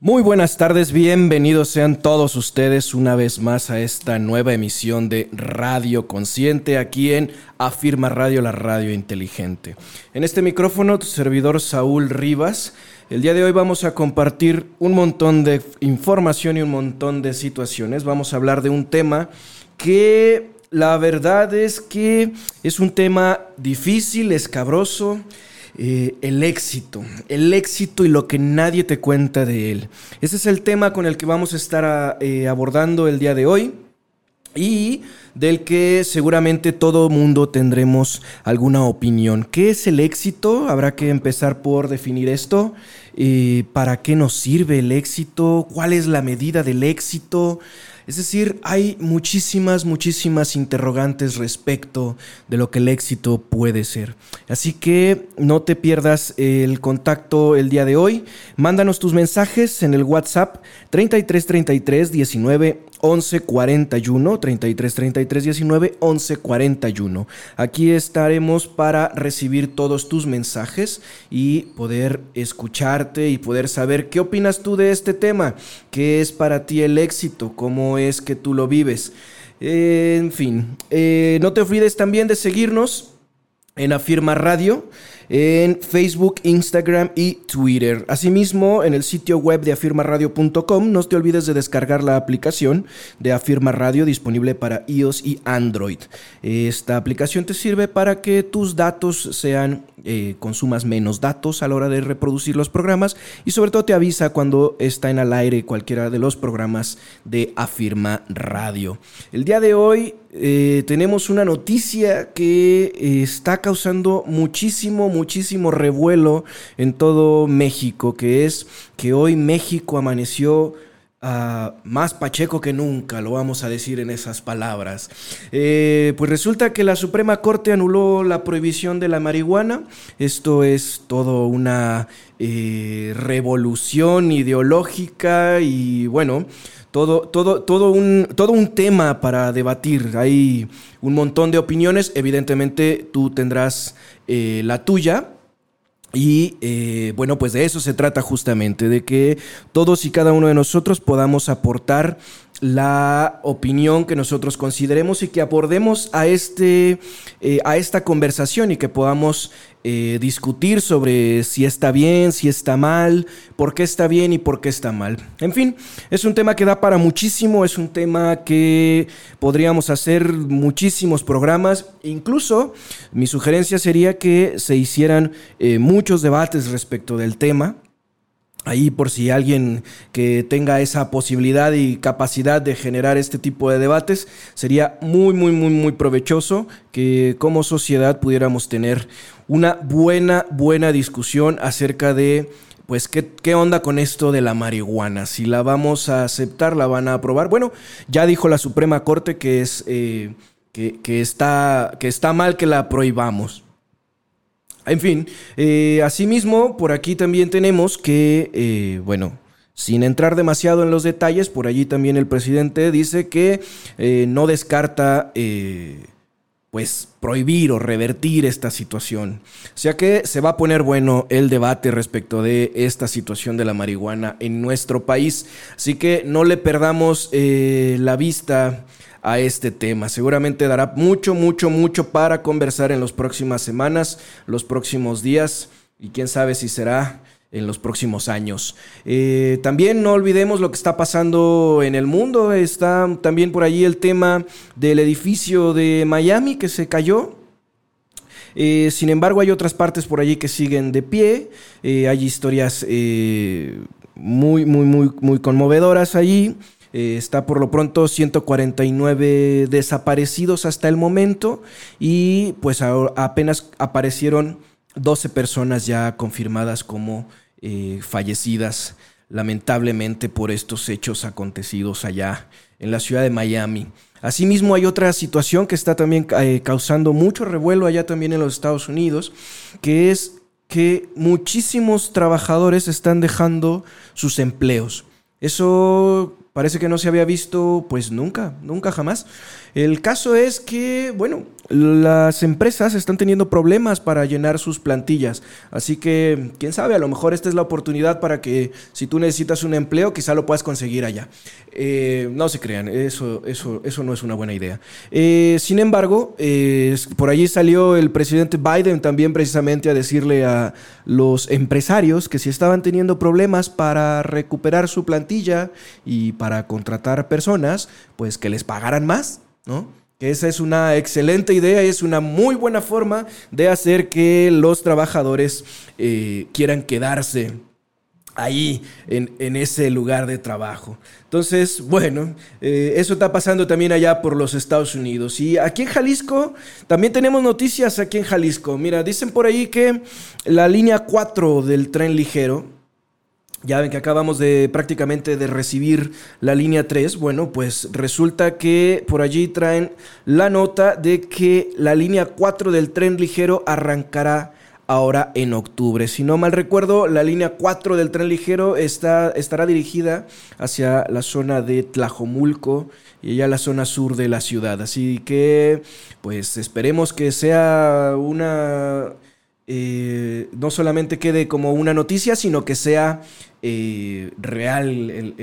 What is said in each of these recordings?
Muy buenas tardes, bienvenidos sean todos ustedes una vez más a esta nueva emisión de Radio Consciente aquí en Afirma Radio, la radio inteligente. En este micrófono, tu servidor Saúl Rivas. El día de hoy vamos a compartir un montón de información y un montón de situaciones. Vamos a hablar de un tema que la verdad es que es un tema difícil, escabroso eh, el éxito, el éxito y lo que nadie te cuenta de él. Ese es el tema con el que vamos a estar eh, abordando el día de hoy y del que seguramente todo mundo tendremos alguna opinión. ¿Qué es el éxito? Habrá que empezar por definir esto. Eh, ¿Para qué nos sirve el éxito? ¿Cuál es la medida del éxito? Es decir, hay muchísimas, muchísimas interrogantes respecto de lo que el éxito puede ser. Así que no te pierdas el contacto el día de hoy. Mándanos tus mensajes en el WhatsApp 3333 19 11 41 33 33 19 11 41. Aquí estaremos para recibir todos tus mensajes y poder escucharte y poder saber qué opinas tú de este tema, qué es para ti el éxito, cómo es que tú lo vives. en fin, eh, no te olvides también de seguirnos en Afirma Radio en Facebook, Instagram y Twitter. Asimismo, en el sitio web de afirmaradio.com no te olvides de descargar la aplicación de Afirma Radio disponible para iOS y Android. Esta aplicación te sirve para que tus datos sean, eh, consumas menos datos a la hora de reproducir los programas y sobre todo te avisa cuando está en al aire cualquiera de los programas de Afirma Radio. El día de hoy eh, tenemos una noticia que eh, está causando muchísimo, muchísimo revuelo en todo México, que es que hoy México amaneció ah, más pacheco que nunca, lo vamos a decir en esas palabras. Eh, pues resulta que la Suprema Corte anuló la prohibición de la marihuana. Esto es todo una revolución ideológica y bueno, todo, todo, todo, un, todo un tema para debatir. Hay un montón de opiniones, evidentemente tú tendrás eh, la tuya. Y eh, bueno, pues de eso se trata justamente, de que todos y cada uno de nosotros podamos aportar la opinión que nosotros consideremos y que abordemos a, este, eh, a esta conversación y que podamos eh, discutir sobre si está bien, si está mal, por qué está bien y por qué está mal. En fin, es un tema que da para muchísimo, es un tema que podríamos hacer muchísimos programas. Incluso mi sugerencia sería que se hicieran eh, muchos debates respecto del tema ahí por si alguien que tenga esa posibilidad y capacidad de generar este tipo de debates, sería muy, muy, muy, muy provechoso que como sociedad pudiéramos tener una buena, buena discusión acerca de pues ¿qué, ¿qué, onda con esto de la marihuana? Si la vamos a aceptar, la van a aprobar. Bueno, ya dijo la Suprema Corte que es eh, que, está, que está mal que la prohibamos. En fin, eh, asimismo, por aquí también tenemos que, eh, bueno, sin entrar demasiado en los detalles, por allí también el presidente dice que eh, no descarta pues prohibir o revertir esta situación. O sea que se va a poner bueno el debate respecto de esta situación de la marihuana en nuestro país. Así que no le perdamos la vista a este tema. Seguramente dará mucho, mucho, mucho para conversar en las próximas semanas, los próximos días y quién sabe si será en los próximos años. Eh, también no olvidemos lo que está pasando en el mundo. Está también por allí el tema del edificio de Miami que se cayó. Eh, sin embargo, hay otras partes por allí que siguen de pie. Eh, hay historias muy, muy, muy, muy conmovedoras allí. Eh, está por lo pronto 149 desaparecidos hasta el momento y pues apenas aparecieron 12 personas ya confirmadas como eh, fallecidas lamentablemente por estos hechos acontecidos allá en la ciudad de Miami. Asimismo, hay otra situación que está también eh, causando mucho revuelo allá también en los Estados Unidos, que es que muchísimos trabajadores están dejando sus empleos. Eso parece que no se había visto pues nunca, nunca jamás. El caso es que, bueno, las empresas están teniendo problemas para llenar sus plantillas. Así que, quién sabe, a lo mejor esta es la oportunidad para que si tú necesitas un empleo, quizá lo puedas conseguir allá. Eh, no se crean, eso, eso, eso no es una buena idea. Eh, sin embargo, eh, por allí salió el presidente Biden también precisamente a decirle a los empresarios que si estaban teniendo problemas para recuperar su plantilla y para contratar personas, pues que les pagaran más, ¿no? Que esa es una excelente idea y es una muy buena forma de hacer que los trabajadores eh, quieran quedarse ahí en, ese lugar de trabajo. Entonces, bueno, eh, eso está pasando también allá por los Estados Unidos. Y aquí en Jalisco, también tenemos noticias aquí en Jalisco. Mira, dicen por ahí que la línea 4 del tren ligero, ya ven que acabamos de prácticamente de recibir la línea 3. Bueno, pues resulta que por allí traen la nota de que la línea 4 del tren ligero arrancará ahora en octubre. Si no mal recuerdo, la línea 4 del tren ligero está, estará dirigida hacia la zona de Tlajomulco y ya la zona sur de la ciudad. Así que, pues esperemos que sea una eh, no solamente quede como una noticia, sino que sea eh, real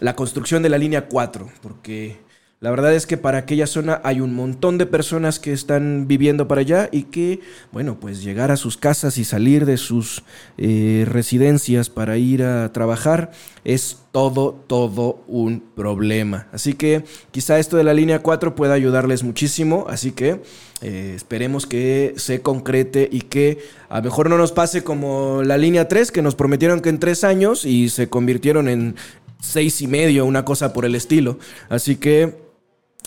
la construcción de la línea 4, porque la verdad es que para aquella zona hay un montón de personas que están viviendo para allá y que, bueno, pues llegar a sus casas y salir de sus eh, residencias para ir a trabajar es todo, todo un problema. Así que quizá esto de la línea 4 pueda ayudarles muchísimo. Así que eh, esperemos que se concrete y que a lo mejor no nos pase como la línea 3, que nos prometieron que en tres años y se convirtieron en seis y medio, una cosa por el estilo. Así que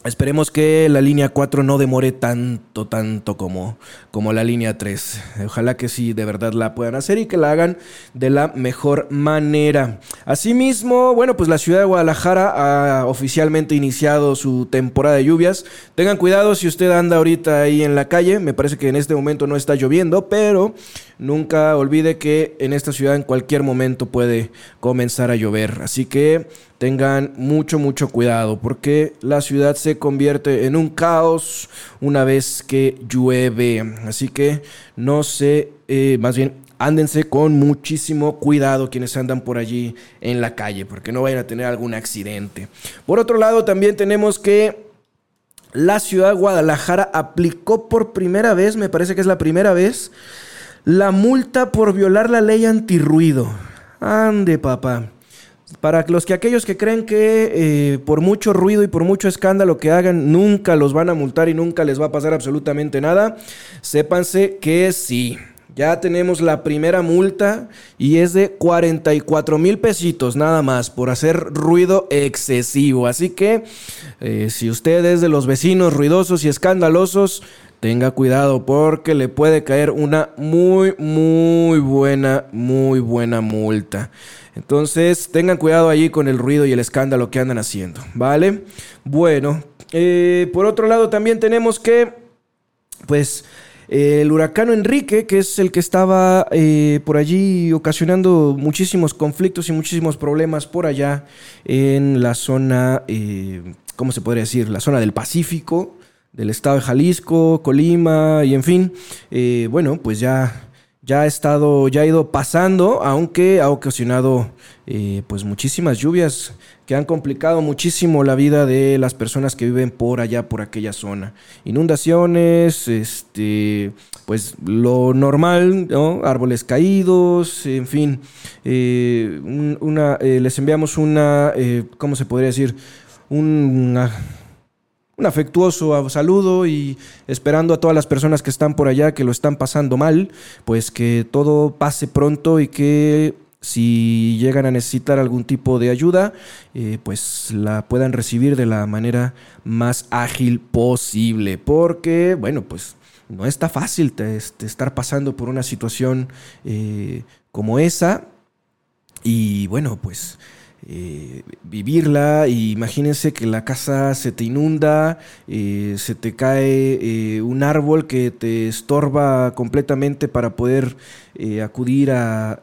Esperemos que la línea 4 no demore tanto, tanto como, como la línea 3. Ojalá que sí, de verdad la puedan hacer y que la hagan de la mejor manera. Asimismo, bueno, pues la ciudad de Guadalajara ha oficialmente iniciado su temporada de lluvias. Tengan cuidado si usted anda ahorita ahí en la calle. Me parece que en este momento no está lloviendo, pero nunca olvide que en esta ciudad en cualquier momento puede comenzar a llover. Así que tengan mucho, mucho cuidado porque la ciudad se convierte en un caos una vez que llueve. Así que no se, eh, más bien, ándense con muchísimo cuidado quienes andan por allí en la calle porque no vayan a tener algún accidente. Por otro lado, también tenemos que la ciudad de Guadalajara aplicó por primera vez, me parece que es la primera vez, la multa por violar la ley antirruido. Ande, papá. Para los que aquellos que creen que eh, por mucho ruido y por mucho escándalo que hagan nunca los van a multar y nunca les va a pasar absolutamente nada, sépanse que sí. Ya tenemos la primera multa y es de 44 mil pesitos nada más por hacer ruido excesivo. Así que eh, si usted es de los vecinos ruidosos y escandalosos, tenga cuidado porque le puede caer una muy, muy buena, muy buena multa. Entonces, tengan cuidado allí con el ruido y el escándalo que andan haciendo, ¿vale? Bueno, eh, por otro lado también tenemos que, pues, el huracán Enrique, que es el que estaba eh, por allí ocasionando muchísimos conflictos y muchísimos problemas por allá en la zona, eh, ¿cómo se podría decir? La zona del Pacífico del estado de Jalisco, Colima y en fin, eh, bueno, pues ya, ya ha estado, ya ha ido pasando, aunque ha ocasionado eh, pues muchísimas lluvias que han complicado muchísimo la vida de las personas que viven por allá, por aquella zona. Inundaciones, este, pues lo normal, ¿no? Árboles caídos, en fin. Eh, una, les enviamos una, ¿cómo se podría decir? Una un afectuoso saludo y esperando a todas las personas que están por allá que lo están pasando mal, pues que todo pase pronto y que si llegan a necesitar algún tipo de ayuda, eh, pues la puedan recibir de la manera más ágil posible. Porque, bueno, pues no está fácil este, estar pasando por una situación eh, como esa. Y bueno, pues eh, vivirla. Y imagínense que la casa se te inunda, eh, se te cae eh, un árbol que te estorba completamente para poder acudir a,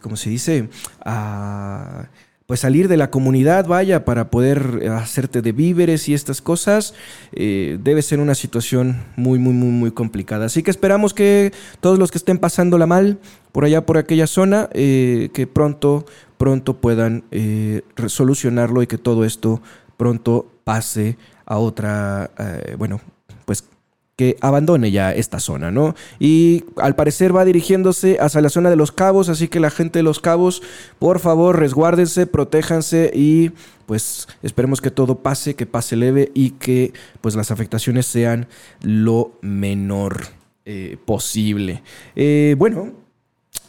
¿cómo se dice? A pues salir de la comunidad, vaya, para poder hacerte de víveres y estas cosas, debe ser una situación muy, muy, muy, muy complicada. Así que esperamos que todos los que estén pasándola mal por allá, por aquella zona, que pronto pronto puedan eh, solucionarlo y que todo esto pronto pase a otra, eh, bueno, que abandone ya esta zona, ¿no? Y al parecer va dirigiéndose hacia la zona de los cabos, así que la gente de los cabos, por favor, resguárdense, protéjanse y pues esperemos que todo pase, que pase leve y que pues las afectaciones sean lo menor eh, posible. bueno,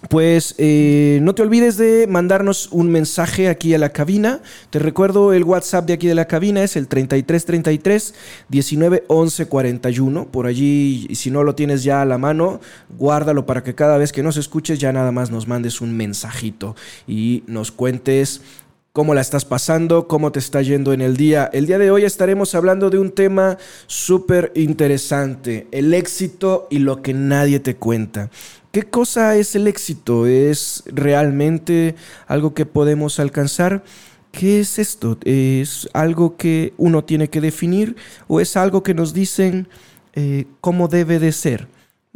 pues eh, no te olvides de mandarnos un mensaje aquí a la cabina. Te recuerdo el WhatsApp de aquí de la cabina es el 3333 19 11 41. Por allí, si no lo tienes ya a la mano, guárdalo para que cada vez que nos escuches ya nada más nos mandes un mensajito y nos cuentes cómo la estás pasando, cómo te está yendo en el día. El día de hoy estaremos hablando de un tema súper interesante, el éxito y lo que nadie te cuenta. ¿Qué cosa es el éxito? ¿Es realmente algo que podemos alcanzar? ¿Qué es esto? ¿Es algo que uno tiene que definir o es algo que nos dicen eh, cómo debe de ser?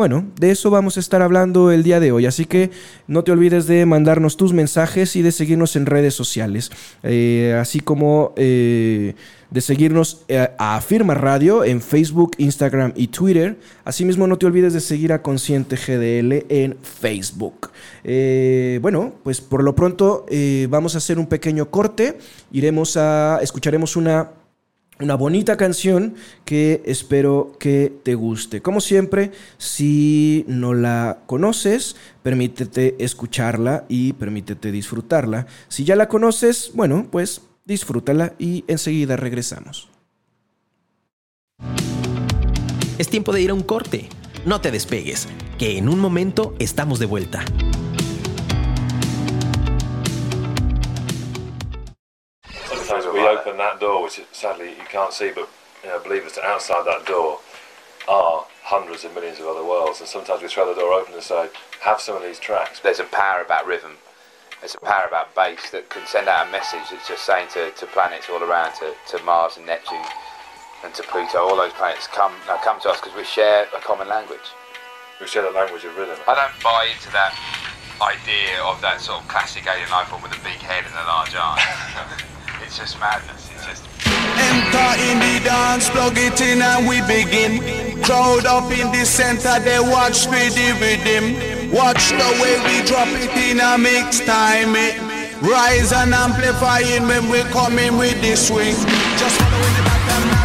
Bueno, de eso vamos a estar hablando el día de hoy, así que no te olvides de mandarnos tus mensajes y de seguirnos en redes sociales, eh, así como eh, de seguirnos eh, a Firma Radio en Facebook, Instagram y Twitter. Asimismo, no te olvides de seguir a Consciente GDL en Facebook. bueno, pues por lo pronto vamos a hacer un pequeño corte, iremos a, escucharemos una una bonita canción que espero que te guste. Como siempre, si no la conoces, permítete escucharla y permítete disfrutarla. Si ya la conoces, bueno, pues disfrútala y enseguida regresamos. Es tiempo de ir a un corte. No te despegues, que en un momento estamos de vuelta. Door, which sadly you can't see, but you know, believe us, outside that door are hundreds of millions of other worlds. And sometimes we throw the door open and say, have some of these tracks. There's a power about rhythm. There's a power about bass that can send out a message that's just saying to, to planets all around, to, to Mars and Neptune and to Pluto, all those planets come now come to us because we share a common language. We share the language of rhythm. I don't buy into that idea of that sort of classic alien life form with a big head and a large arm. it's just madness. It's just. Enter in the dance, plug it in and we begin. Crowd up in the center, they watch for the rhythm. Watch the way we drop it in a mix time. It rise and amplifying when we come in with the swing. Just following the back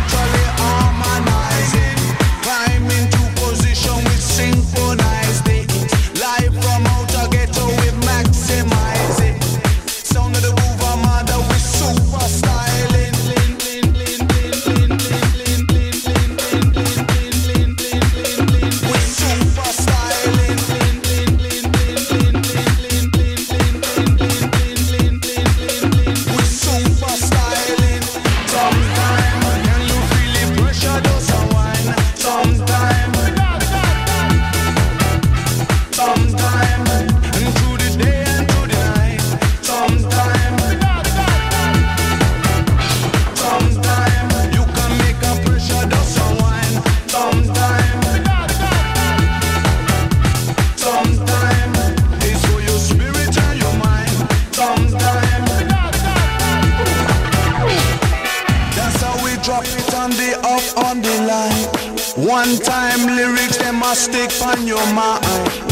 stick on your mind.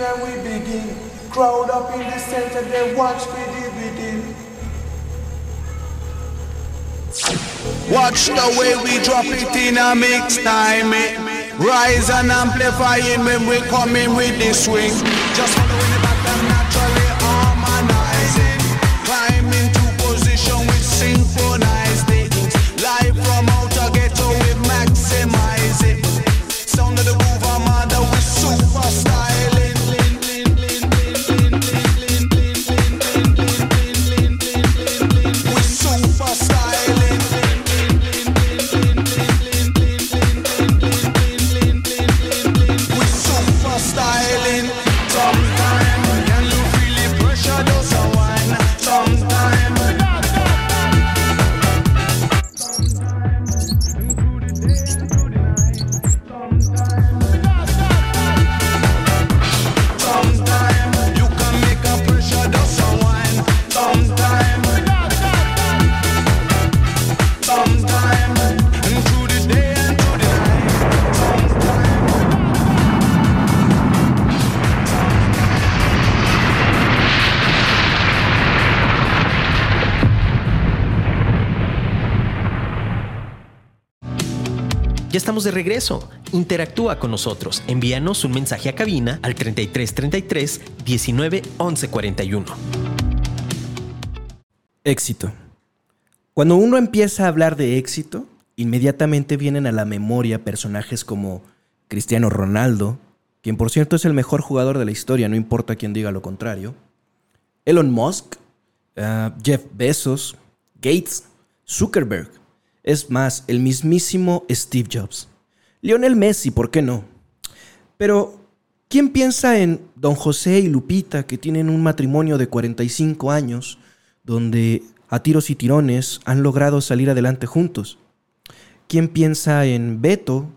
And we begin. Crowd up in the center, they watch the rhythm. Watch the way we drop it in a mix time. eh. Rise and amplify it when we come in with the swing. Just de regreso. Interactúa con nosotros. Envíanos un mensaje a cabina al 3333 19 11 41. Éxito. Cuando uno empieza a hablar de éxito, inmediatamente vienen a la memoria personajes como Cristiano Ronaldo, quien por cierto es el mejor jugador de la historia, no importa quien diga lo contrario, Elon Musk, ah, Jeff Bezos, Gates, Zuckerberg, es más, el mismísimo Steve Jobs, Lionel Messi, ¿por qué no? Pero, ¿quién piensa en don José y Lupita que tienen un matrimonio de 45 años, donde a tiros y tirones han logrado salir adelante juntos? ¿Quién piensa en Beto,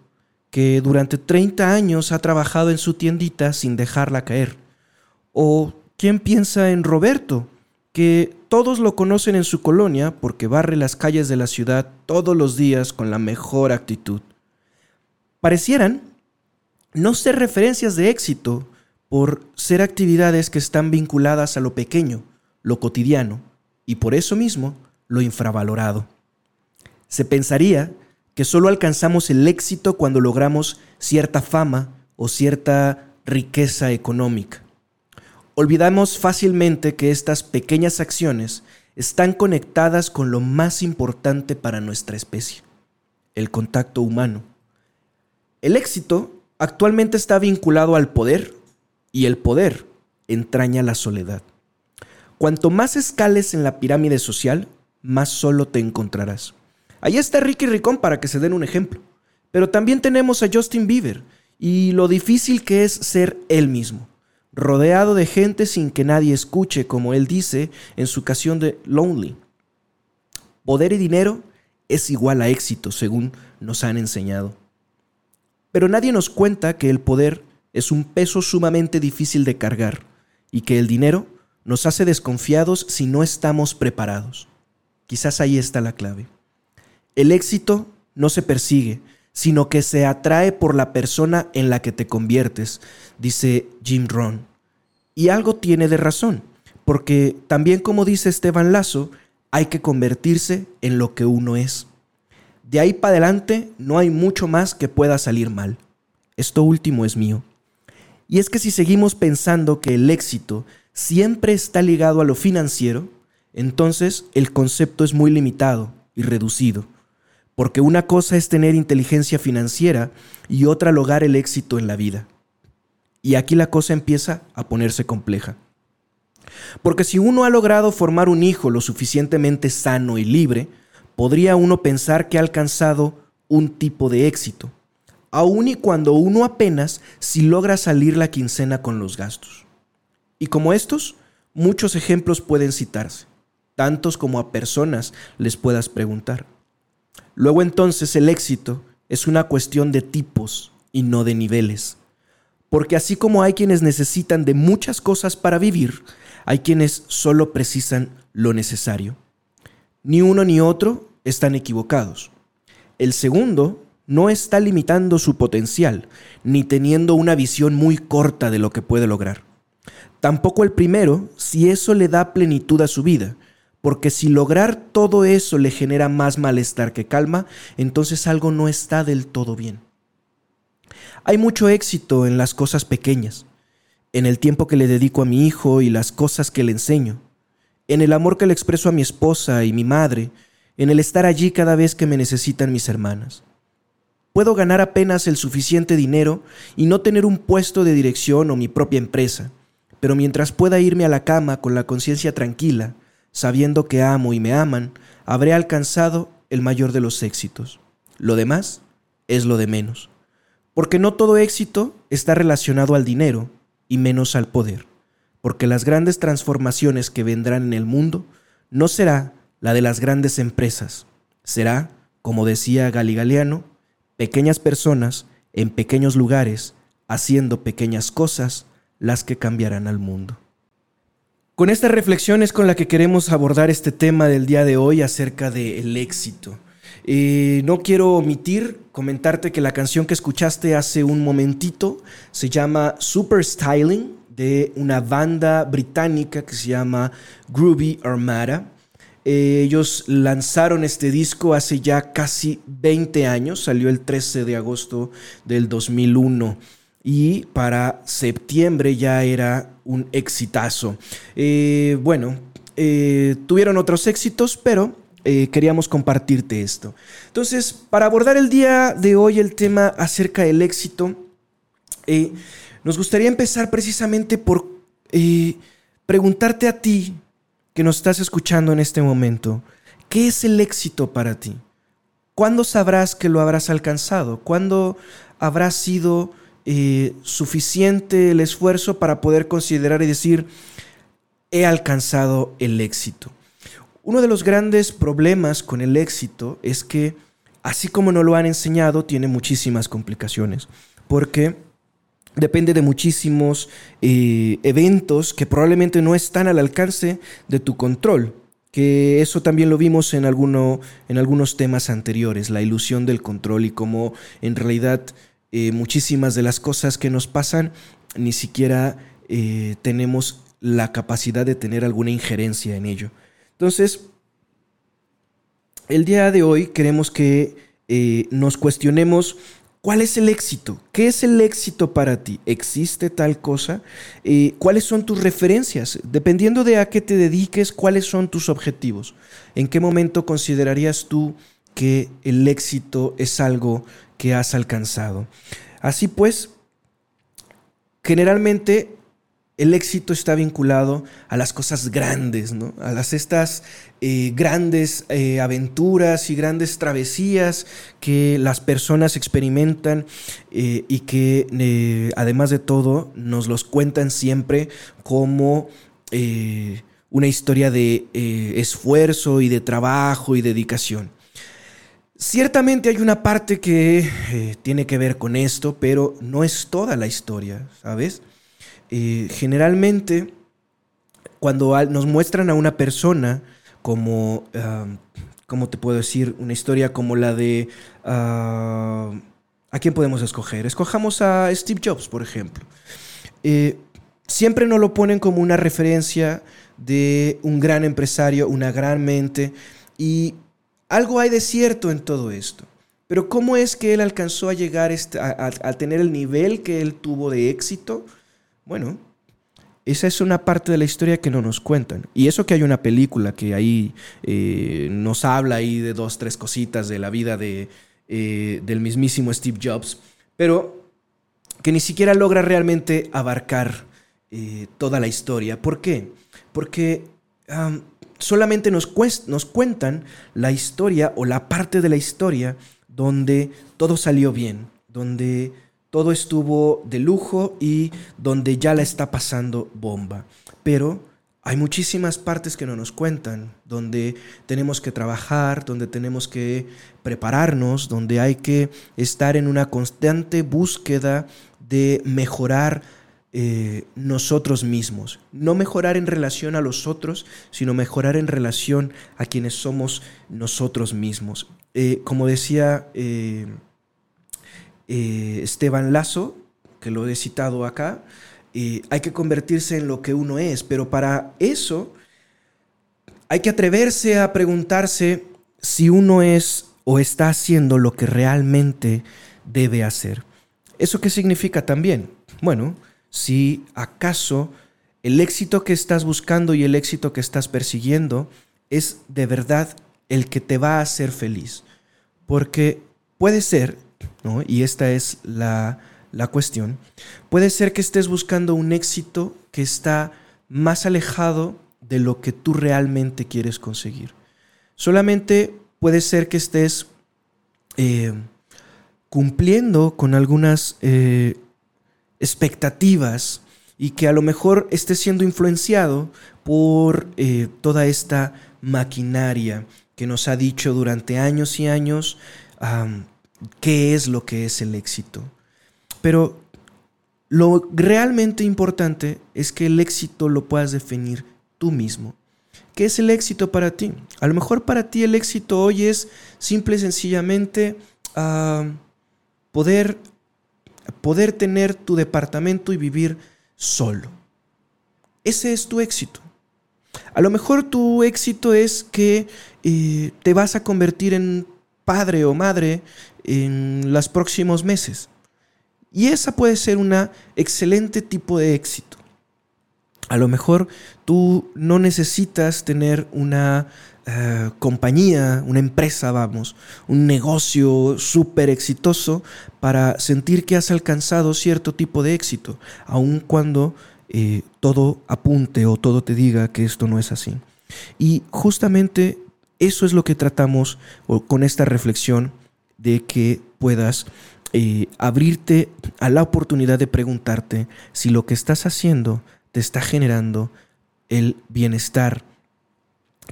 que durante 30 años ha trabajado en su tiendita sin dejarla caer? ¿O quién piensa en Roberto, que todos lo conocen en su colonia porque barre las calles de la ciudad todos los días con la mejor actitud? Parecieran no ser referencias de éxito por ser actividades que están vinculadas a lo pequeño, lo cotidiano, y por eso mismo lo infravalorado. Se pensaría que solo alcanzamos el éxito cuando logramos cierta fama o cierta riqueza económica. Olvidamos fácilmente que estas pequeñas acciones están conectadas con lo más importante para nuestra especie, el contacto humano. El éxito actualmente está vinculado al poder y el poder entraña la soledad. Cuanto más escales en la pirámide social, más solo te encontrarás. Ahí está Ricky Ricón para que se den un ejemplo. Pero también tenemos a Justin Bieber y lo difícil que es ser él mismo, rodeado de gente sin que nadie escuche, como él dice en su canción de Lonely. Poder y dinero es igual a éxito, según nos han enseñado. Pero nadie nos cuenta que el poder es un peso sumamente difícil de cargar y que el dinero nos hace desconfiados si no estamos preparados. Quizás ahí está la clave. El éxito no se persigue, sino que se atrae por la persona en la que te conviertes, dice Jim Rohn. Y algo tiene de razón, porque también como dice Esteban Lazo, hay que convertirse en lo que uno es. De ahí para adelante no hay mucho más que pueda salir mal. Esto último es mío. Y es que si seguimos pensando que el éxito siempre está ligado a lo financiero, entonces el concepto es muy limitado y reducido, porque una cosa es tener inteligencia financiera y otra lograr el éxito en la vida. Y aquí la cosa empieza a ponerse compleja. Porque si uno ha logrado formar un hijo lo suficientemente sano y libre, podría uno pensar que ha alcanzado un tipo de éxito, aun y cuando uno apenas si logra salir la quincena con los gastos. Y como estos, muchos ejemplos pueden citarse, tantos como a personas les puedas preguntar. Luego entonces el éxito es una cuestión de tipos y no de niveles. Porque así como hay quienes necesitan de muchas cosas para vivir, hay quienes solo precisan lo necesario. Ni uno ni otro están equivocados. El segundo no está limitando su potencial, ni teniendo una visión muy corta de lo que puede lograr. Tampoco el primero, si eso le da plenitud a su vida, porque si lograr todo eso le genera más malestar que calma, entonces algo no está del todo bien. Hay mucho éxito en las cosas pequeñas, en el tiempo que le dedico a mi hijo y las cosas que le enseño, en el amor que le expreso a mi esposa y mi madre, en el estar allí cada vez que me necesitan mis hermanas. Puedo ganar apenas el suficiente dinero y no tener un puesto de dirección o mi propia empresa, pero mientras pueda irme a la cama con la conciencia tranquila, sabiendo que amo y me aman, habré alcanzado el mayor de los éxitos. Lo demás es lo de menos, porque no todo éxito está relacionado al dinero y menos al poder, porque las grandes transformaciones que vendrán en el mundo no será la de las grandes empresas, será, como decía Galigaliano, pequeñas personas en pequeños lugares haciendo pequeñas cosas las que cambiarán al mundo. Con esta reflexión es con la que queremos abordar este tema del día de hoy acerca del éxito. Eh, no quiero omitir comentarte que la canción que escuchaste hace un momentito se llama Super Styling de una banda británica que se llama Groovy Armada. Eh, ellos lanzaron este disco hace ya casi 20 años, salió el 13 de agosto del 2001 y para septiembre ya era un exitazo. Eh, bueno, eh, tuvieron otros éxitos, pero queríamos compartirte esto. Entonces, para abordar el día de hoy el tema acerca del éxito, nos gustaría empezar precisamente por preguntarte a ti, que nos estás escuchando en este momento, ¿qué es el éxito para ti? ¿Cuándo sabrás que lo habrás alcanzado? ¿Cuándo habrá sido eh, suficiente el esfuerzo para poder considerar y decir, he alcanzado el éxito? Uno de los grandes problemas con el éxito es que, así como nos lo han enseñado, tiene muchísimas complicaciones. Porque depende de muchísimos eh, eventos que probablemente no están al alcance de tu control. Que eso también lo vimos en, alguno, en algunos temas anteriores, la ilusión del control y cómo en realidad eh, muchísimas de las cosas que nos pasan ni siquiera eh, tenemos la capacidad de tener alguna injerencia en ello. Entonces, el día de hoy queremos que nos cuestionemos ¿Cuál es el éxito? ¿Qué es el éxito para ti? ¿Existe tal cosa? Eh, ¿Cuáles son tus referencias? Dependiendo de a qué te dediques, ¿cuáles son tus objetivos? ¿En qué momento considerarías tú que el éxito es algo que has alcanzado? Así pues, generalmente el éxito está vinculado a las cosas grandes, a las estas eh, grandes eh, aventuras y grandes travesías que las personas experimentan eh, y que además de todo nos los cuentan siempre como una historia de esfuerzo y de trabajo y dedicación. Ciertamente hay una parte que tiene que ver con esto, pero no es toda la historia, ¿sabes? Eh, generalmente cuando nos muestran a una persona como, ¿cómo te puedo decir? Una historia como la de... Ah, ¿A quién podemos escoger? Escojamos a Steve Jobs, por ejemplo. Eh, siempre nos lo ponen como una referencia de un gran empresario, una gran mente, y algo hay de cierto en todo esto. Pero ¿cómo es que él alcanzó a llegar este, a tener el nivel que él tuvo de éxito? Bueno, esa es una parte de la historia que no nos cuentan. Y eso que hay una película que ahí eh, nos habla ahí de dos, tres cositas de la vida de, eh, del mismísimo Steve Jobs, pero que ni siquiera logra realmente abarcar eh, toda la historia. ¿Por qué? Porque solamente nos, cuentan la historia o la parte de la historia donde todo salió bien, donde todo estuvo de lujo y donde ya la está pasando bomba. Pero hay muchísimas partes que no nos cuentan, donde tenemos que trabajar, donde tenemos que prepararnos, donde hay que estar en una constante búsqueda de mejorar eh, nosotros mismos. No mejorar en relación a los otros, sino mejorar en relación a quienes somos nosotros mismos. Eh, como decía eh, Esteban Lazo, que lo he citado acá, hay que convertirse en lo que uno es, pero para eso hay que atreverse a preguntarse si uno es o está haciendo lo que realmente debe hacer. ¿Eso qué significa también? Bueno, si acaso el éxito que estás buscando y el éxito que estás persiguiendo es de verdad el que te va a hacer feliz. Porque puede ser, y esta es la, la cuestión, puede ser que estés buscando un éxito que está más alejado de lo que tú realmente quieres conseguir. Solamente puede ser que estés eh, cumpliendo con algunas eh, expectativas y que a lo mejor estés siendo influenciado por eh, toda esta maquinaria que nos ha dicho durante años y años qué es lo que es el éxito. Pero lo realmente importante es que el éxito lo puedas definir tú mismo. ¿Qué es el éxito para ti? A lo mejor para ti el éxito hoy es simple y sencillamente ah, poder, poder tener tu departamento y vivir solo. Ese es tu éxito. A lo mejor tu éxito es que eh, te vas a convertir en padre o madre en los próximos meses. Y esa puede ser un excelente tipo de éxito. A lo mejor tú no necesitas tener una eh, compañía, una empresa, vamos, un negocio súper exitoso para sentir que has alcanzado cierto tipo de éxito, aun cuando eh, todo apunte o todo te diga que esto no es así. Y justamente eso es lo que tratamos con esta reflexión de que puedas eh, abrirte a la oportunidad de preguntarte si lo que estás haciendo te está generando el bienestar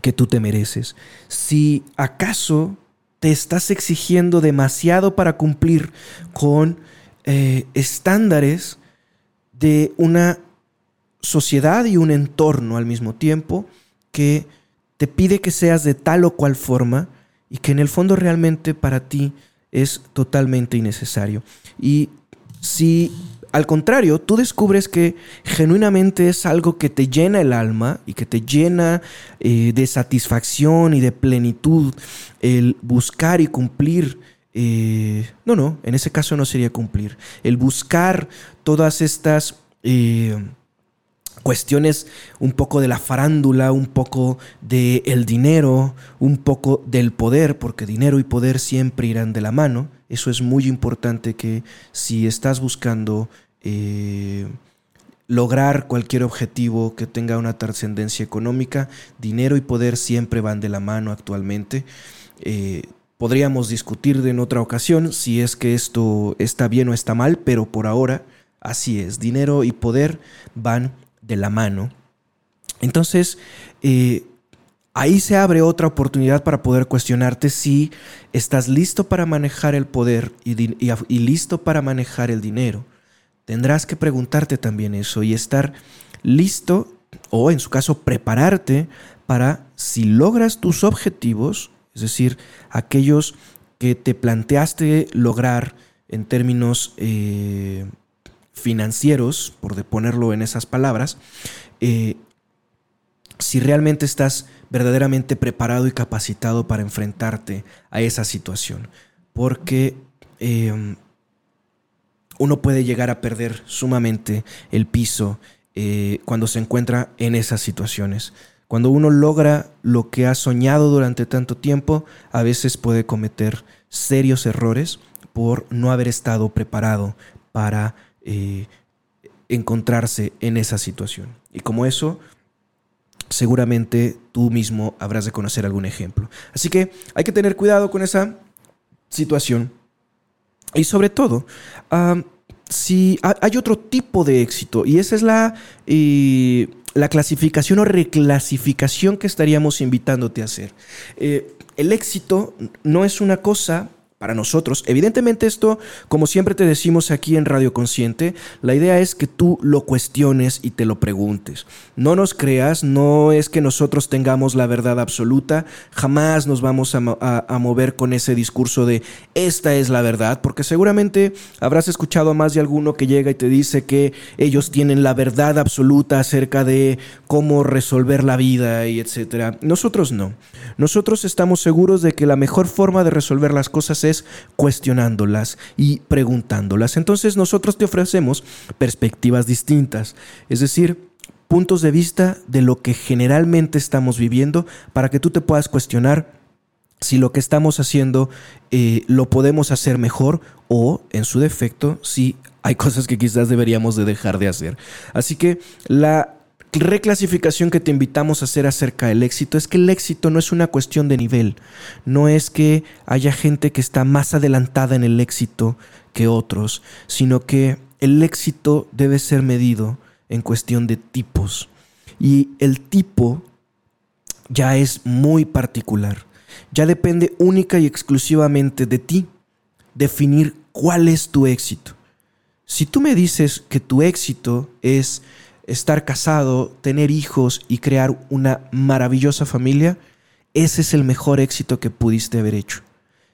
que tú te mereces. Si acaso te estás exigiendo demasiado para cumplir con eh, estándares de una sociedad y un entorno al mismo tiempo que te pide que seas de tal o cual forma y que en el fondo realmente para ti es totalmente innecesario. Y si al contrario, tú descubres que genuinamente es algo que te llena el alma y que te llena eh, de satisfacción y de plenitud el buscar y cumplir. Eh, no, no, en ese caso no sería cumplir. El buscar todas estas eh, cuestiones un poco de la farándula, un poco del el dinero, un poco del poder, porque dinero y poder siempre irán de la mano. Eso es muy importante que si estás buscando eh, lograr cualquier objetivo que tenga una trascendencia económica, dinero y poder siempre van de la mano actualmente. Eh, podríamos discutir en otra ocasión si es que esto está bien o está mal, pero por ahora así es. Dinero y poder van de la mano. Entonces, eh, ahí se abre otra oportunidad para poder cuestionarte si estás listo para manejar el poder y listo para manejar el dinero. Tendrás que preguntarte también eso y estar listo o en su caso prepararte para si logras tus objetivos, es decir, aquellos que te planteaste lograr en términos eh, financieros, por ponerlo en esas palabras, eh, si realmente estás verdaderamente preparado y capacitado para enfrentarte a esa situación. Porque eh, uno puede llegar a perder sumamente el piso eh, cuando se encuentra en esas situaciones. Cuando uno logra lo que ha soñado durante tanto tiempo, a veces puede cometer serios errores por no haber estado preparado para eh, encontrarse en esa situación. Y como eso, seguramente tú mismo habrás de conocer algún ejemplo. Así que hay que tener cuidado con esa situación y sobre todo, si hay otro tipo de éxito, y esa es la, la clasificación o reclasificación que estaríamos invitándote a hacer. Eh, el éxito no es una cosa para nosotros. Evidentemente esto, como siempre te decimos aquí en Radio Consciente, la idea es que tú lo cuestiones y te lo preguntes. No nos creas, no es que nosotros tengamos la verdad absoluta, jamás nos vamos a, a, mover con ese discurso de esta es la verdad, porque seguramente habrás escuchado a más de alguno que llega y te dice que ellos tienen la verdad absoluta acerca de cómo resolver la vida y etcétera. Nosotros no. Nosotros estamos seguros de que la mejor forma de resolver las cosas es cuestionándolas y preguntándolas. Entonces nosotros te ofrecemos perspectivas distintas, es decir, puntos de vista de lo que generalmente estamos viviendo para que tú te puedas cuestionar si lo que estamos haciendo eh, lo podemos hacer mejor o, en su defecto, si hay cosas que quizás deberíamos de dejar de hacer. Así que la reclasificación que te invitamos a hacer acerca del éxito es que el éxito no es una cuestión de nivel, no es que haya gente que está más adelantada en el éxito que otros, sino que el éxito debe ser medido en cuestión de tipos. Y el tipo ya es muy particular, ya depende única y exclusivamente de ti definir cuál es tu éxito. Si tú me dices que tu éxito es estar casado, tener hijos y crear una maravillosa familia, ese es el mejor éxito que pudiste haber hecho.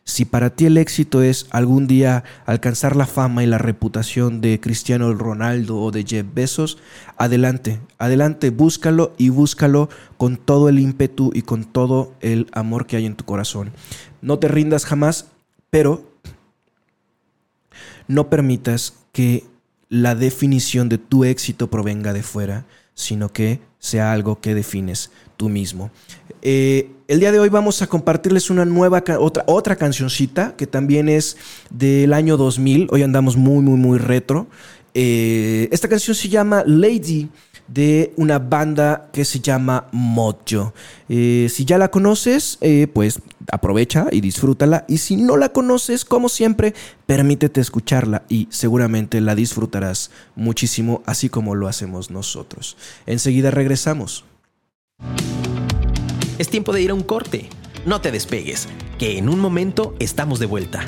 Si para ti el éxito es algún día alcanzar la fama y la reputación de Cristiano Ronaldo o de Jeff Bezos, adelante, adelante, búscalo y búscalo con todo el ímpetu y con todo el amor que hay en tu corazón. No te rindas jamás, pero no permitas que la definición de tu éxito provenga de fuera, sino que sea algo que defines tú mismo. Eh, el día de hoy vamos a compartirles una nueva, otra, otra cancioncita que también es del año 2000. Hoy andamos muy, muy, muy retro. Eh, esta canción se llama Lady de una banda que se llama Mojo. Eh, si ya la conoces, eh, pues aprovecha y disfrútala. Y si no la conoces, como siempre, permítete escucharla y seguramente la disfrutarás muchísimo, así como lo hacemos nosotros. Enseguida regresamos. Es tiempo de ir a un corte. No te despegues, que en un momento estamos de vuelta.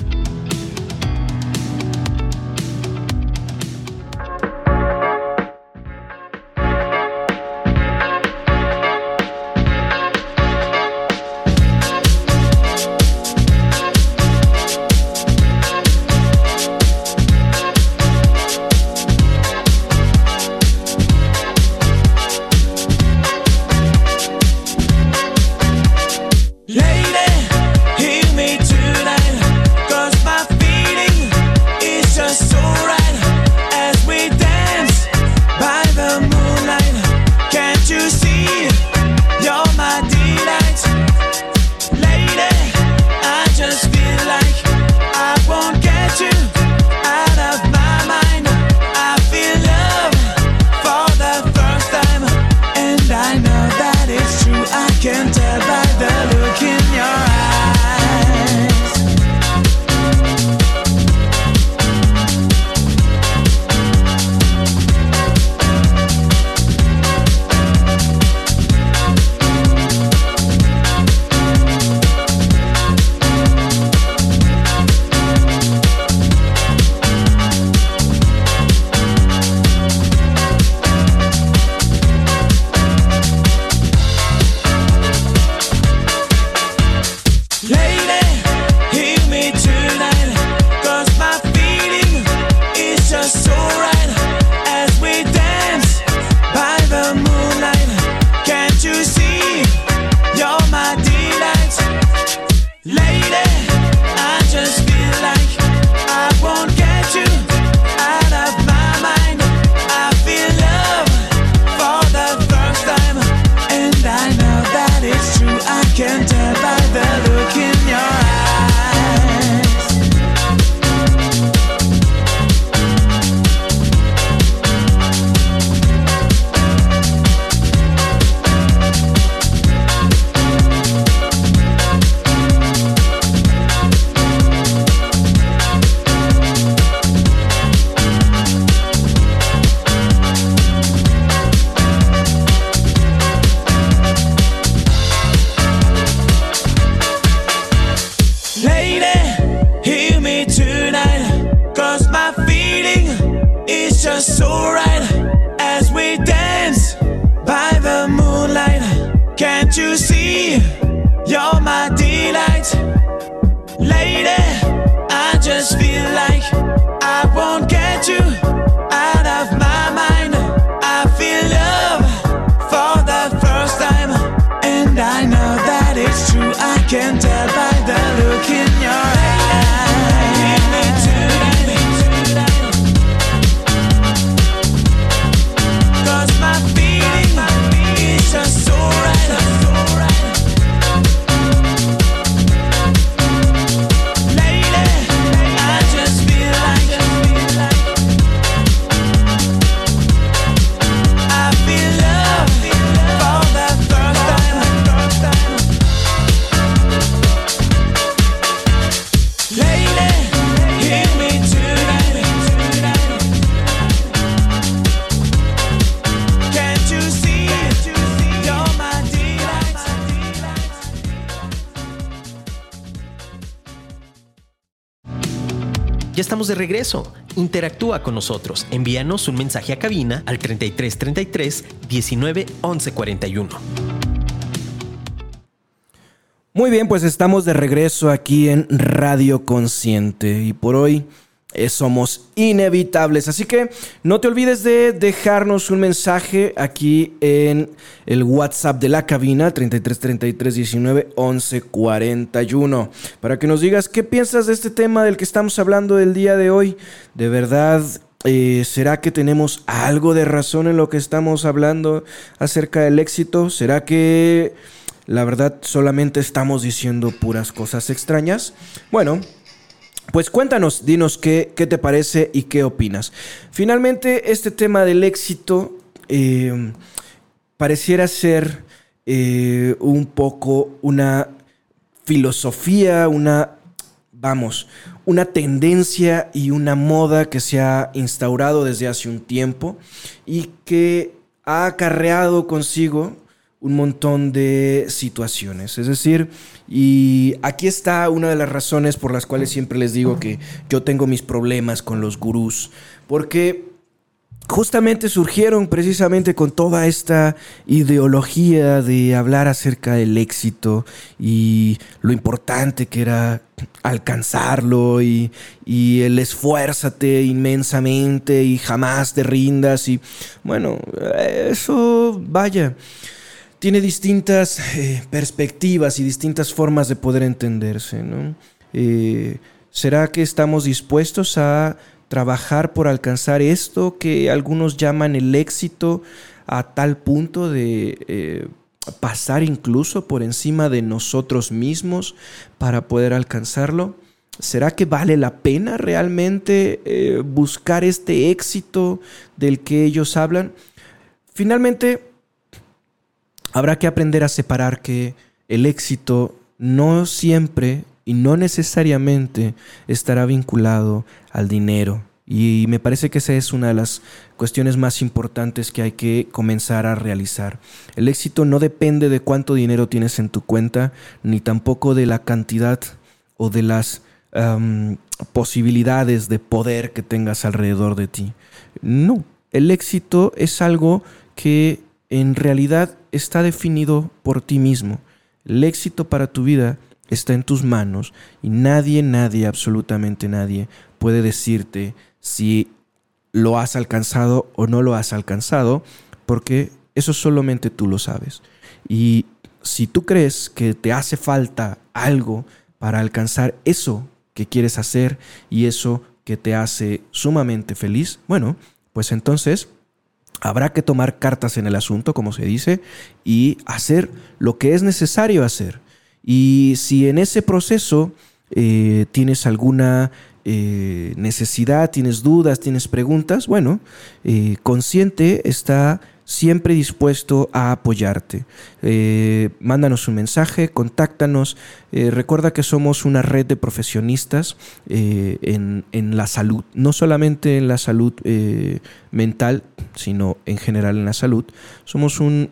can't tell. De regreso. Interactúa con nosotros. Envíanos un mensaje a cabina al 33 33 19 11 41. Muy bien, pues estamos de regreso aquí en Radio Consciente y por hoy somos inevitables. Así que no te olvides de dejarnos un mensaje aquí en el WhatsApp de la cabina 33 33 19 11 41 para que nos digas qué piensas de este tema del que estamos hablando el día de hoy. De verdad, eh, ¿será que tenemos algo de razón en lo que estamos hablando acerca del éxito? ¿Será que la verdad solamente estamos diciendo puras cosas extrañas? Bueno, pues cuéntanos, dinos qué, qué te parece y qué opinas. Finalmente, este tema del éxito eh, pareciera ser eh, un poco una filosofía, una, vamos, una tendencia y una moda que se ha instaurado desde hace un tiempo y que ha acarreado consigo un montón de situaciones. Es decir, y aquí está una de las razones por las cuales siempre les digo que yo tengo mis problemas con los gurús. Porque justamente surgieron precisamente con toda esta ideología de hablar acerca del éxito y lo importante que era alcanzarlo y, y el esfuérzate inmensamente y jamás te rindas y bueno, eso vaya tiene distintas eh, perspectivas y distintas formas de poder entenderse. ¿no? Eh, ¿Será que estamos dispuestos a trabajar por alcanzar esto que algunos llaman el éxito a tal punto de eh, pasar incluso por encima de nosotros mismos para poder alcanzarlo? ¿Será que vale la pena realmente buscar este éxito del que ellos hablan? Finalmente, habrá que aprender a separar que el éxito no siempre y no necesariamente estará vinculado al dinero. Y me parece que esa es una de las cuestiones más importantes que hay que comenzar a realizar. El éxito no depende de cuánto dinero tienes en tu cuenta, ni tampoco de la cantidad o de las posibilidades de poder que tengas alrededor de ti. No, el éxito es algo que en realidad está definido por ti mismo. El éxito para tu vida está en tus manos y nadie, nadie, absolutamente nadie puede decirte si lo has alcanzado o no lo has alcanzado, porque eso solamente tú lo sabes. Y si tú crees que te hace falta algo para alcanzar eso que quieres hacer y eso que te hace sumamente feliz, bueno, pues entonces habrá que tomar cartas en el asunto, como se dice, y hacer lo que es necesario hacer. Y si en ese proceso eh, tienes alguna eh, necesidad, tienes dudas, tienes preguntas, bueno, eh, consciente está siempre dispuesto a apoyarte. Eh, mándanos un mensaje, contáctanos. Eh, recuerda que somos una red de profesionistas eh, en, en, la salud, no solamente en la salud mental, sino en general en la salud. Somos un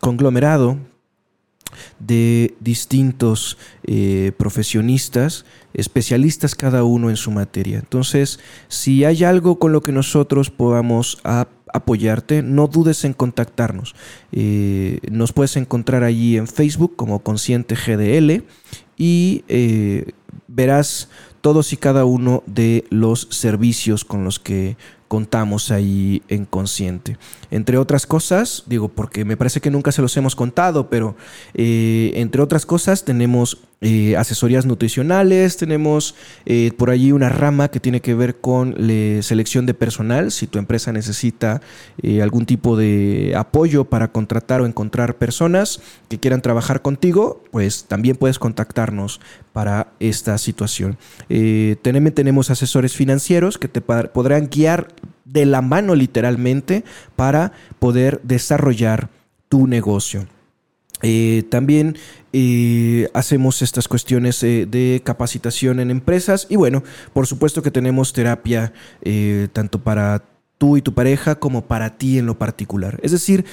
conglomerado de distintos profesionistas, especialistas cada uno en su materia. Entonces, si hay algo con lo que nosotros podamos apoyarte, no dudes en contactarnos. Eh, nos puedes encontrar allí en Facebook como Consciente GDL y eh, verás todos y cada uno de los servicios con los que contamos ahí en Consciente. Entre otras cosas, digo, porque me parece que nunca se los hemos contado, pero eh, entre otras cosas tenemos eh, asesorías nutricionales, tenemos eh, por allí una rama que tiene que ver con selección de personal, si tu empresa necesita algún tipo de apoyo para contratar o encontrar personas que quieran trabajar contigo, pues también puedes contactarnos para esta situación. también tenemos asesores financieros que te podrán guiar de la mano literalmente para poder desarrollar tu negocio. Eh, también eh, hacemos estas cuestiones eh, de capacitación en empresas y bueno, por supuesto que tenemos terapia tanto para tú y tu pareja como para ti en lo particular. Es decir,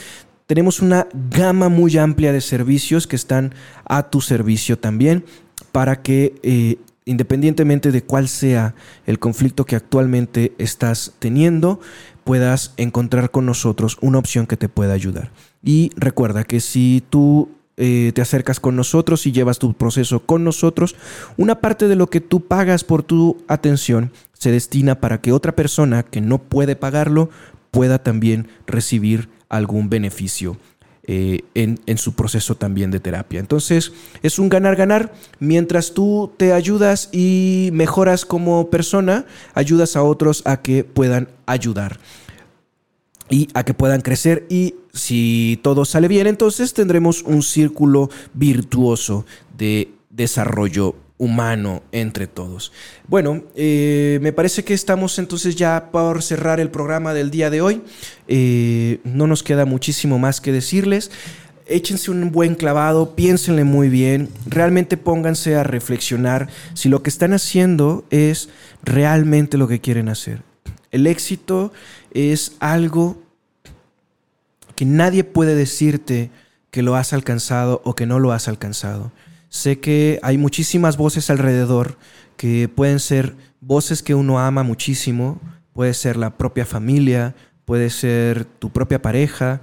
tenemos una gama muy amplia de servicios que están a tu servicio también para que independientemente de cuál sea el conflicto que actualmente estás teniendo, puedas encontrar con nosotros una opción que te pueda ayudar. Y recuerda que si tú eh, te acercas con nosotros y llevas tu proceso con nosotros, una parte de lo que tú pagas por tu atención se destina para que otra persona que no puede pagarlo pueda también recibir algún beneficio eh, en, su proceso también de terapia. Entonces es un ganar-ganar. Mientras tú te ayudas y mejoras como persona, ayudas a otros a que puedan ayudar y a que puedan crecer y si todo sale bien, entonces tendremos un círculo virtuoso de desarrollo humano entre todos. Bueno, eh, me parece que estamos entonces ya por cerrar el programa del día de hoy. Eh, no nos queda muchísimo más que decirles. Échense un buen clavado, piénsenle muy bien, realmente pónganse a reflexionar si lo que están haciendo es realmente lo que quieren hacer. El éxito es algo que nadie puede decirte que lo has alcanzado o que no lo has alcanzado. Sé que hay muchísimas voces alrededor que pueden ser voces que uno ama muchísimo, puede ser la propia familia, puede ser tu propia pareja,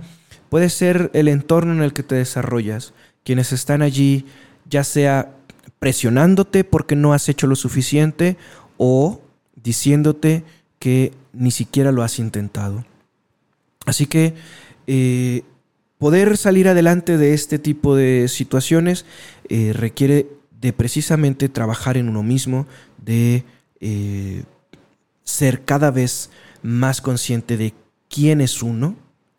puede ser el entorno en el que te desarrollas, quienes están allí ya sea presionándote porque no has hecho lo suficiente o diciéndote que ni siquiera lo has intentado. Así que eh, poder salir adelante de este tipo de situaciones eh, requiere de precisamente trabajar en uno mismo, de eh, ser cada vez más consciente de quién es uno,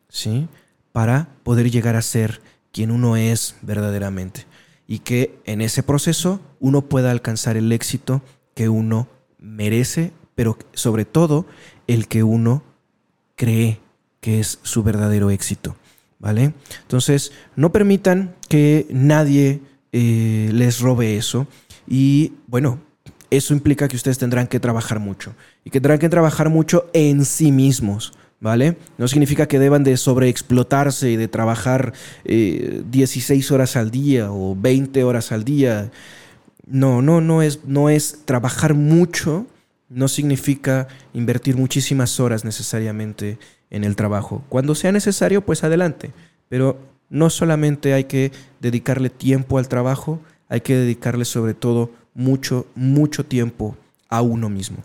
¿sí? Para poder llegar a ser quien uno es verdaderamente. Y que en ese proceso uno pueda alcanzar el éxito que uno merece, pero sobre todo el que uno cree que es su verdadero éxito. ¿Vale? Entonces, no permitan que nadie eh, les robe eso y bueno, eso implica que ustedes tendrán que trabajar mucho y que tendrán que trabajar mucho en sí mismos. ¿Vale? No significa que deban de sobreexplotarse y de trabajar 16 eh, horas al día o 20 horas al día. No, no, no es, no es trabajar mucho, no significa invertir muchísimas horas necesariamente en el trabajo. Cuando sea necesario, pues adelante. Pero no solamente hay que dedicarle tiempo al trabajo, hay que dedicarle sobre todo mucho, mucho tiempo a uno mismo.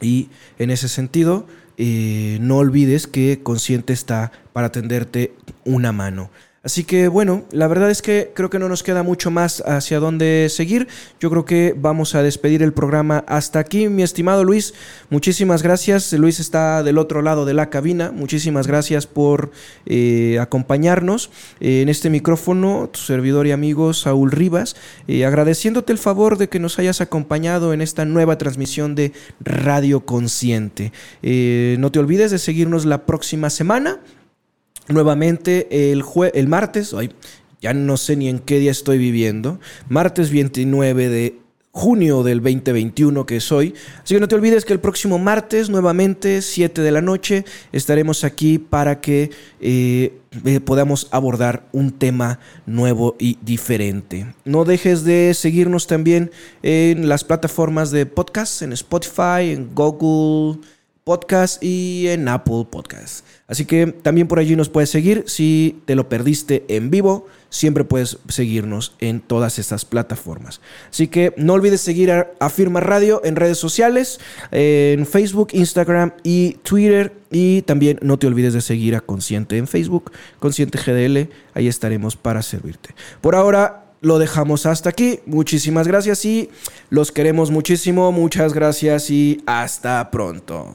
Y en ese sentido, eh, no olvides que Consciente está para tenderte una mano. Así que bueno, la verdad es que creo que no nos queda mucho más hacia dónde seguir. Yo creo que vamos a despedir el programa hasta aquí, mi estimado Luis. Muchísimas gracias. Luis está del otro lado de la cabina. Muchísimas gracias por eh, acompañarnos eh, en este micrófono, tu servidor y amigo Saúl Rivas, eh, agradeciéndote el favor de que nos hayas acompañado en esta nueva transmisión de Radio Consciente. no te olvides de seguirnos la próxima semana nuevamente el, el martes, ya no sé ni en qué día estoy viviendo, martes 29 de junio del 2021 que es hoy. Así que no te olvides que el próximo martes, nuevamente, 7 de la noche, estaremos aquí para que eh, eh, podamos abordar un tema nuevo y diferente. No dejes de seguirnos también en las plataformas de podcast, en Spotify, en Google Podcast y en Apple Podcast. Así que también por allí nos puedes seguir. Si te lo perdiste en vivo, siempre puedes seguirnos en todas estas plataformas. Así que no olvides seguir a Afirma Radio en redes sociales, en Facebook, Instagram y Twitter. Y también no te olvides de seguir a Consciente en Facebook, Consciente GDL. Ahí estaremos para servirte. Por ahora lo dejamos hasta aquí. Muchísimas gracias y los queremos muchísimo. Muchas gracias y hasta pronto.